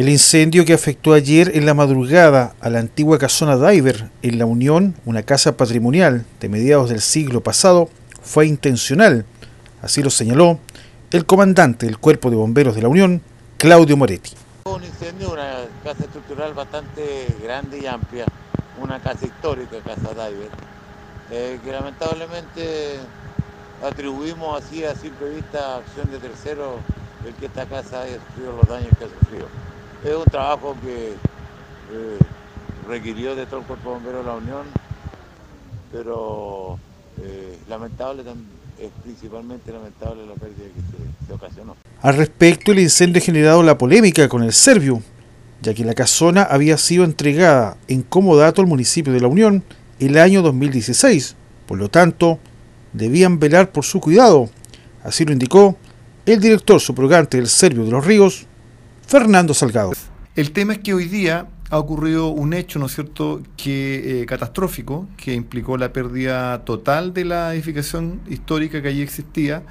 El incendio que afectó ayer en la madrugada a la antigua casona Diver en La Unión, una casa patrimonial de mediados del siglo pasado, fue intencional, así lo señaló el comandante del Cuerpo de Bomberos de La Unión, Claudio Moretti. Un incendio, una casa estructural bastante grande y amplia, una casa histórica, Casa Diver, eh, que lamentablemente atribuimos así a simple vista acción de tercero el que esta casa haya sufrido los daños que ha sufrido. Es un trabajo que eh, requirió de todo el Cuerpo Bombero de la Unión, pero eh, lamentable es principalmente lamentable la pérdida que se, ocasionó. Al respecto, el incendio ha generado la polémica con el Servio, ya que la casona había sido entregada en comodato al municipio de La Unión el año 2016. Por lo tanto, debían velar por su cuidado. Así lo indicó el director subrogante del Servio de los Ríos, Fernando Salgado. El tema es que hoy día ha ocurrido un hecho, ¿no es cierto?, que eh, catastrófico, que implicó la pérdida total de la edificación histórica que allí existía,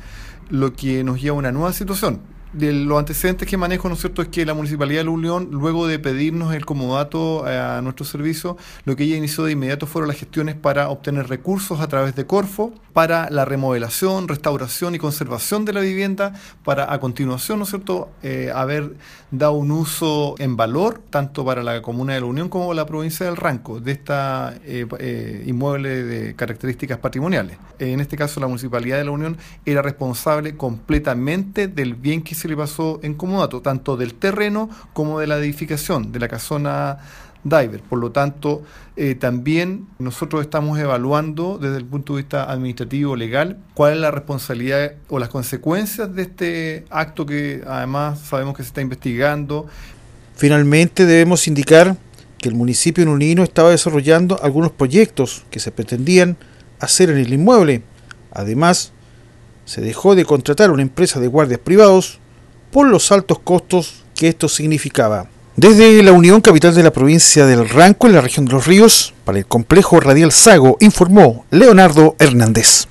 lo que nos lleva a una nueva situación de los antecedentes que manejo, ¿no es cierto?, es que la Municipalidad de La Unión, luego de pedirnos el comodato a nuestro servicio, lo que ella inició de inmediato fueron las gestiones para obtener recursos a través de Corfo para la remodelación, restauración y conservación de la vivienda, para a continuación, ¿no es cierto?, eh, haber dado un uso en valor, tanto para la Comuna de La Unión como la provincia del Ranco, de esta eh, eh, inmueble de características patrimoniales. En este caso, la Municipalidad de La Unión era responsable completamente del bien que se le pasó en comodato, tanto del terreno como de la edificación, de la casona Diver. Por lo tanto, eh, también nosotros estamos evaluando desde el punto de vista administrativo legal cuál es la responsabilidad o las consecuencias de este acto que además sabemos que se está investigando. Finalmente debemos indicar que el municipio nunino estaba desarrollando algunos proyectos que se pretendían hacer en el inmueble. Además, se dejó de contratar una empresa de guardias privados por los altos costos que esto significaba. Desde la Unión Capital de la provincia del Ranco, en la región de los Ríos, para el complejo radial Sago, informó Leonardo Hernández.